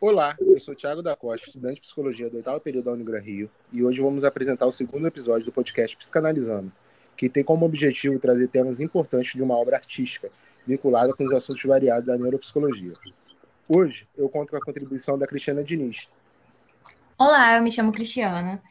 Olá, eu sou Thiago da Costa, estudante de psicologia do oitavo período da Unigran Rio, e hoje vamos apresentar o segundo episódio do podcast Psicanalizando, que tem como objetivo trazer temas importantes de uma obra artística, vinculada com os assuntos variados da neuropsicologia. Hoje eu conto com a contribuição da Cristiana Diniz. Olá, eu me chamo Cristiana,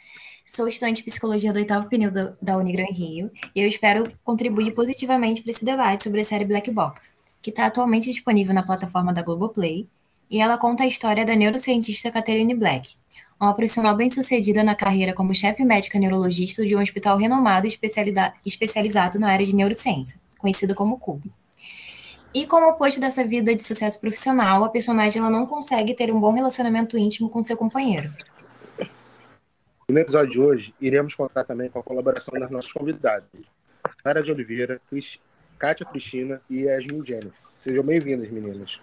sou estudante de psicologia do oitavo período da Unigran Rio, e eu espero contribuir positivamente para esse debate sobre a série Black Box, que está atualmente disponível na plataforma da Globoplay e ela conta a história da neurocientista Catherine Black, uma profissional bem-sucedida na carreira como chefe médica neurologista de um hospital renomado especializado na área de neurociência, conhecido como CUB. E como oposto dessa vida de sucesso profissional, a personagem ela não consegue ter um bom relacionamento íntimo com seu companheiro. No episódio de hoje, iremos contar também com a colaboração das nossas convidadas, Clara de Oliveira, Kátia Cristina e Yasmin Jennifer. Sejam bem-vindas, meninas.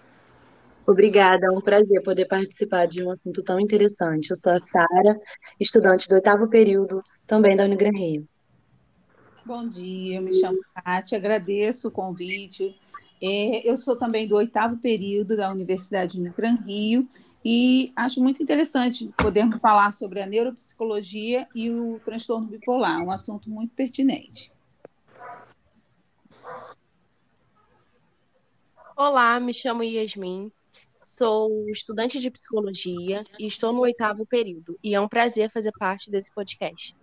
Obrigada, é um prazer poder participar de um assunto tão interessante. Eu sou a Sara, estudante do oitavo período, também da Unigran Rio. Bom dia, eu me chamo Kátia, agradeço o convite. É, eu sou também do oitavo período da Universidade Unigran Rio e acho muito interessante podermos falar sobre a neuropsicologia e o transtorno bipolar, um assunto muito pertinente. Olá, me chamo Yasmin, Sou estudante de psicologia e estou no oitavo período, e é um prazer fazer parte desse podcast.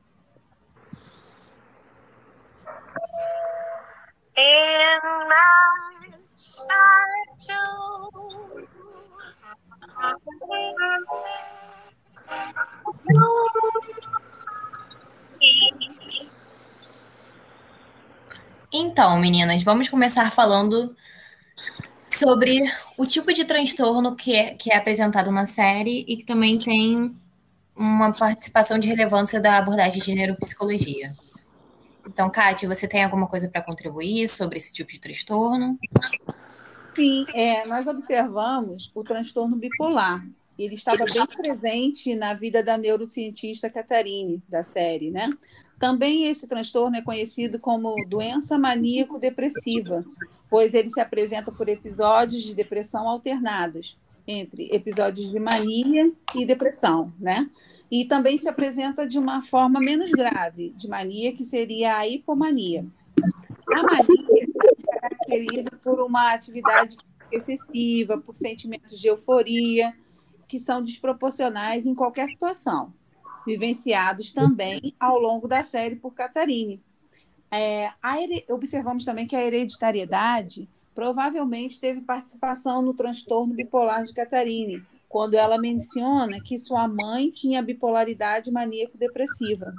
Então, meninas, vamos começar falando sobre o tipo de transtorno que é, que é apresentado na série e que também tem uma participação de relevância da abordagem de neuropsicologia. Então, Kátia, você tem alguma coisa para contribuir sobre esse tipo de transtorno? Sim, é, nós observamos o transtorno bipolar. Ele estava bem presente na vida da neurocientista Catarine, da série, né? Também esse transtorno é conhecido como doença maníaco-depressiva, pois ele se apresenta por episódios de depressão alternados, entre episódios de mania e depressão, né? E também se apresenta de uma forma menos grave, de mania, que seria a hipomania. A mania se caracteriza por uma atividade excessiva, por sentimentos de euforia, que são desproporcionais em qualquer situação, vivenciados também ao longo da série por Catarine. É, observamos também que a hereditariedade provavelmente teve participação no transtorno bipolar de Catarine, quando ela menciona que sua mãe tinha bipolaridade maníaco-depressiva.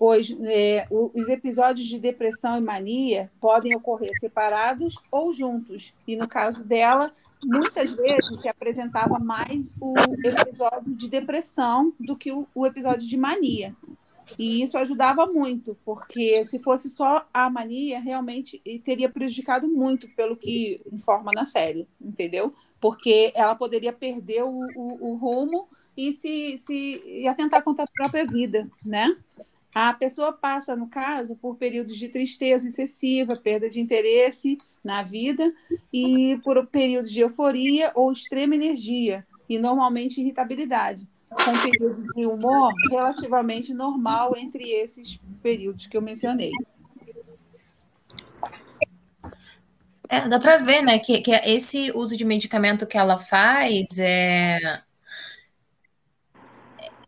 Pois é, os episódios de depressão e mania podem ocorrer separados ou juntos, e no caso dela, muitas vezes se apresentava mais o episódio de depressão do que o, o episódio de mania. E isso ajudava muito, porque se fosse só a mania, realmente teria prejudicado muito, pelo que informa na série, entendeu? Porque ela poderia perder o, o, o rumo e se, se e atentar contra a própria vida, né? A pessoa passa, no caso, por períodos de tristeza excessiva, perda de interesse na vida e por períodos de euforia ou extrema energia e normalmente irritabilidade com períodos de humor relativamente normal entre esses períodos que eu mencionei. É, dá para ver, né, que, que esse uso de medicamento que ela faz é.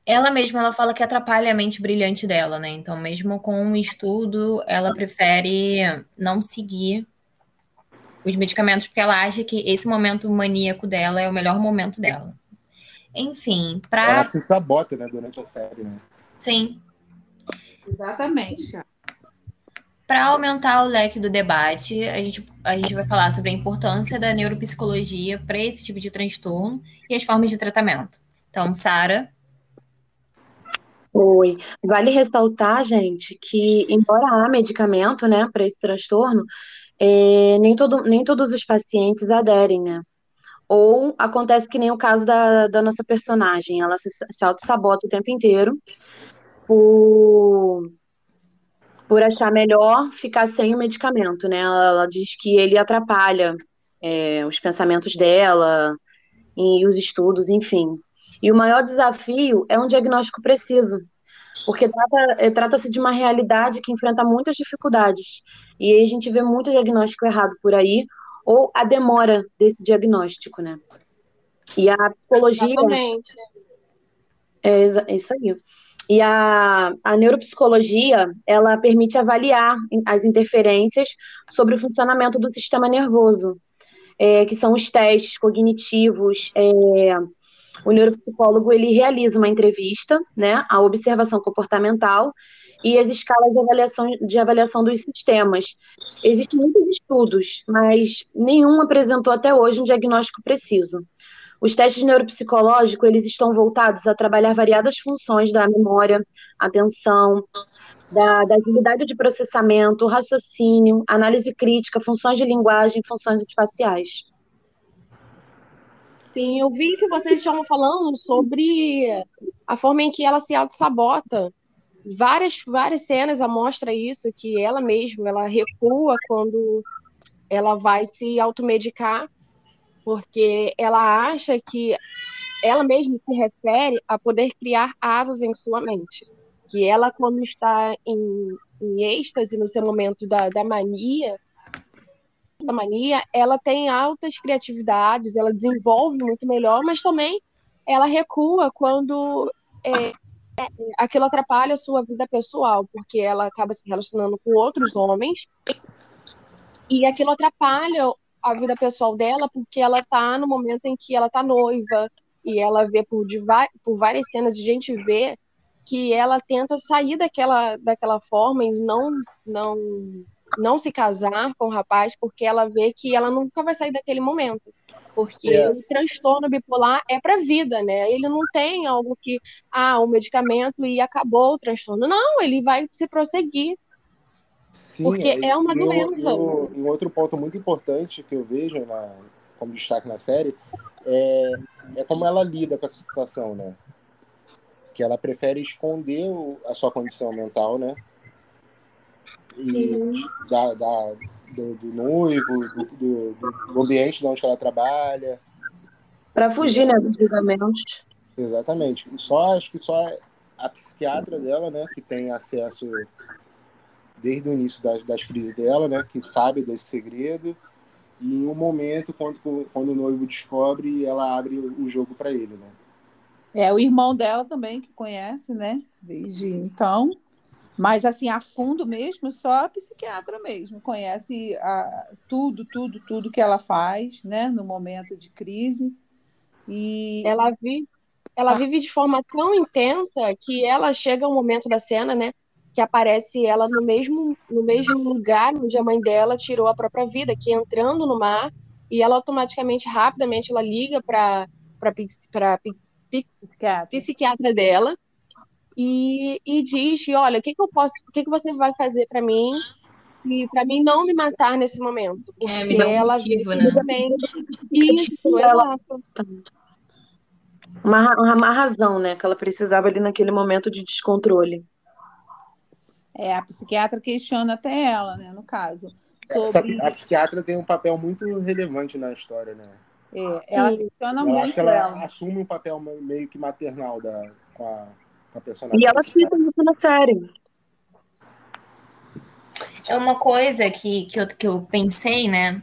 Ela mesma ela fala que atrapalha a mente brilhante dela, né? Então, mesmo com um estudo, ela prefere não seguir os medicamentos porque ela acha que esse momento maníaco dela é o melhor momento dela. Enfim, para. Ela se sabota, né, durante a série, né? Sim. Exatamente. Para aumentar o leque do debate, a gente, a gente vai falar sobre a importância da neuropsicologia para esse tipo de transtorno e as formas de tratamento. Então, Sara. Oi. Vale ressaltar, gente, que embora há medicamento, né, para esse transtorno, é, nem, todo, nem todos os pacientes aderem, né? Ou acontece que nem o caso da, da nossa personagem, ela se, se auto-sabota o tempo inteiro por, por achar melhor ficar sem o medicamento, né? Ela, ela diz que ele atrapalha é, os pensamentos dela e os estudos, enfim. E o maior desafio é um diagnóstico preciso, porque trata-se trata de uma realidade que enfrenta muitas dificuldades. E aí a gente vê muito diagnóstico errado por aí, ou a demora desse diagnóstico, né? E a psicologia. Exatamente. É, é isso aí. E a, a neuropsicologia, ela permite avaliar as interferências sobre o funcionamento do sistema nervoso, é, que são os testes cognitivos. É, o neuropsicólogo, ele realiza uma entrevista, né, a observação comportamental e as escalas de avaliação, de avaliação dos sistemas. Existem muitos estudos, mas nenhum apresentou até hoje um diagnóstico preciso. Os testes neuropsicológicos, eles estão voltados a trabalhar variadas funções da memória, atenção, da, da agilidade de processamento, raciocínio, análise crítica, funções de linguagem, funções espaciais. Sim, eu vi que vocês estavam falando sobre a forma em que ela se auto-sabota. Várias, várias cenas mostra isso, que ela mesma, ela recua quando ela vai se automedicar porque ela acha que ela mesma se refere a poder criar asas em sua mente. Que ela, quando está em, em êxtase, no seu momento da, da mania, da mania, ela tem altas criatividades, ela desenvolve muito melhor, mas também ela recua quando é, aquilo atrapalha a sua vida pessoal, porque ela acaba se relacionando com outros homens e aquilo atrapalha a vida pessoal dela porque ela tá no momento em que ela tá noiva e ela vê por, por várias cenas a gente vê que ela tenta sair daquela, daquela forma e não não não se casar com o rapaz porque ela vê que ela nunca vai sair daquele momento porque é. o transtorno bipolar é para vida, né? Ele não tem algo que ah, o medicamento e acabou o transtorno. Não, ele vai se prosseguir. Sim, porque é, é uma doença. E um, outro ponto muito importante que eu vejo na, como destaque na série é, é como ela lida com essa situação, né? Que ela prefere esconder a sua condição mental, né? E da, da do, do, noivo, do, do, do, ambiente de onde ela trabalha. Para fugir, né, dos julgamentos. Exatamente. Só acho que só a psiquiatra dela, né, que tem acesso desde o início das, das crises dela, né, que sabe desse segredo, e em um momento, quando, quando o noivo descobre, ela abre o jogo para ele, né. É, o irmão dela também, que conhece, né, desde então, mas assim, a fundo mesmo, só a psiquiatra mesmo, conhece a, tudo, tudo, tudo que ela faz, né, no momento de crise, e... Ela vive, ela vive de forma tão intensa que ela chega ao momento da cena, né, que aparece ela no mesmo, no mesmo lugar onde a mãe dela tirou a própria vida, que é entrando no mar, e ela automaticamente, rapidamente, ela liga para a psiquiatra. psiquiatra dela e, e diz, olha, o que, que eu posso, o que, que você vai fazer para mim e para mim não me matar nesse momento, porque é, me dá um ela motivo, né? isso, exato. Uma, uma razão, né, que ela precisava ali naquele momento de descontrole. É, a psiquiatra questiona até ela, né, no caso. Sobre... Essa, a psiquiatra tem um papel muito relevante na história, né? É, ela questiona eu muito. Acho que ela, ela, assume um papel meio que maternal da, com, a, com a personagem. E ela cita isso na série. É uma coisa que, que, eu, que eu pensei, né?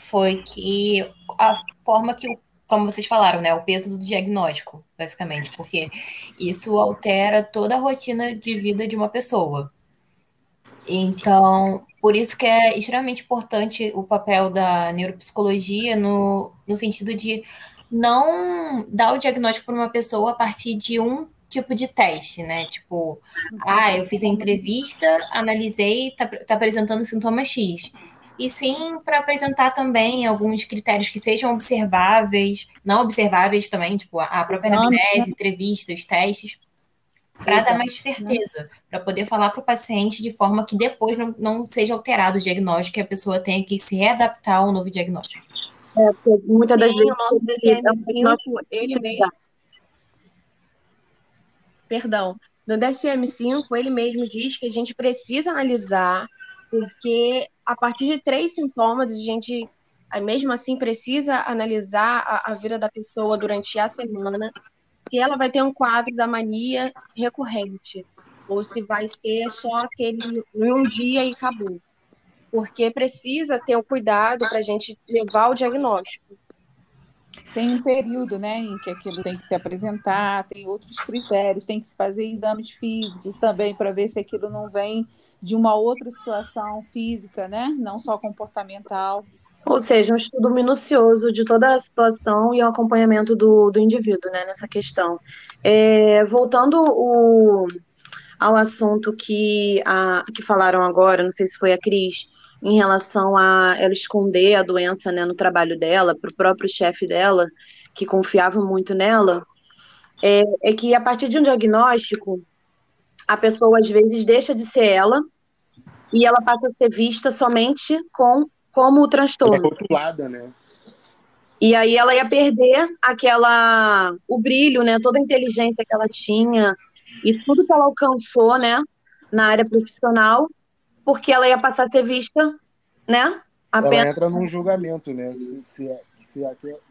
Foi que a forma que o como vocês falaram, né, o peso do diagnóstico, basicamente, porque isso altera toda a rotina de vida de uma pessoa. Então, por isso que é extremamente importante o papel da neuropsicologia no, no sentido de não dar o diagnóstico para uma pessoa a partir de um tipo de teste, né? Tipo, ah, eu fiz a entrevista, analisei, tá, tá apresentando sintoma X e sim para apresentar também alguns critérios que sejam observáveis, não observáveis também, tipo a própria anamnese, entrevistas, testes, para dar mais certeza, para poder falar para o paciente de forma que depois não, não seja alterado o diagnóstico e a pessoa tenha que se readaptar ao novo diagnóstico. É, porque muitas das vezes o nosso DCM5, ele mesmo. Perdão. No DSM-5, ele mesmo diz que a gente precisa analisar porque a partir de três sintomas a gente mesmo assim precisa analisar a, a vida da pessoa durante a semana, se ela vai ter um quadro da mania recorrente, ou se vai ser só aquele um dia e acabou. Porque precisa ter o cuidado para a gente levar o diagnóstico. Tem um período né, em que aquilo tem que se apresentar, tem outros critérios, tem que se fazer exames físicos também para ver se aquilo não vem de uma outra situação física, né? Não só comportamental. Ou seja, um estudo minucioso de toda a situação e o acompanhamento do, do indivíduo, né, nessa questão. É, voltando o, ao assunto que, a, que falaram agora, não sei se foi a Cris, em relação a ela esconder a doença né, no trabalho dela, para o próprio chefe dela, que confiava muito nela, é, é que a partir de um diagnóstico, a pessoa às vezes deixa de ser ela e ela passa a ser vista somente com como o transtorno. É rotulada, né? E aí ela ia perder aquela o brilho, né, toda a inteligência que ela tinha e tudo que ela alcançou, né, na área profissional, porque ela ia passar a ser vista, né? Apenas... Ela entra num julgamento, né? Se, se, se,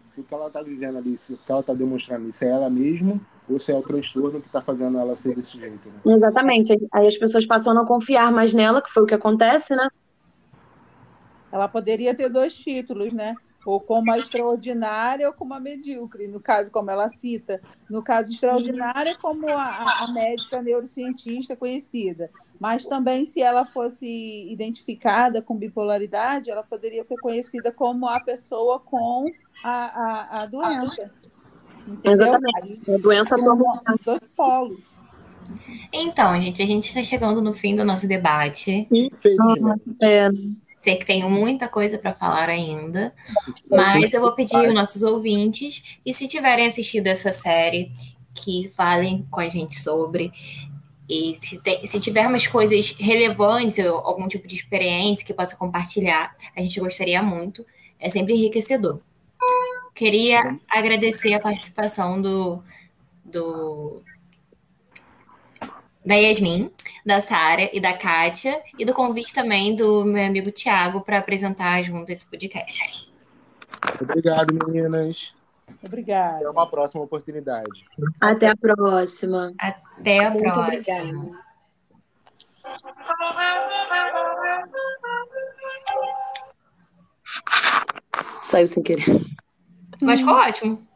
se o que ela está vivendo ali, se o que ela está demonstrando, se é ela mesma ou se é o transtorno que está fazendo ela ser desse jeito. Né? Exatamente. Aí as pessoas passam a não confiar mais nela, que foi o que acontece, né? Ela poderia ter dois títulos, né? Ou como a extraordinária ou como a medíocre, no caso, como ela cita. No caso, extraordinária, como a, a médica neurocientista conhecida. Mas também, se ela fosse identificada com bipolaridade, ela poderia ser conhecida como a pessoa com a, a, a doença. Entendeu? Exatamente. A doença toma dois polos. Então, gente, a gente está chegando no fim do nosso debate. Infelizmente. É. Sei que tenho muita coisa para falar ainda, mas eu vou pedir aos nossos ouvintes, e se tiverem assistido essa série, que falem com a gente sobre. E se, tem, se tiver umas coisas relevantes, ou algum tipo de experiência que possa compartilhar, a gente gostaria muito. É sempre enriquecedor. Queria agradecer a participação do, do da Yasmin, da Sara e da Kátia, e do convite também do meu amigo Tiago para apresentar junto esse podcast. Obrigado, meninas. Obrigada. Até uma próxima oportunidade. Até a próxima. Até a Muito próxima. Obrigada. Saiu sem querer. Mas ficou ótimo.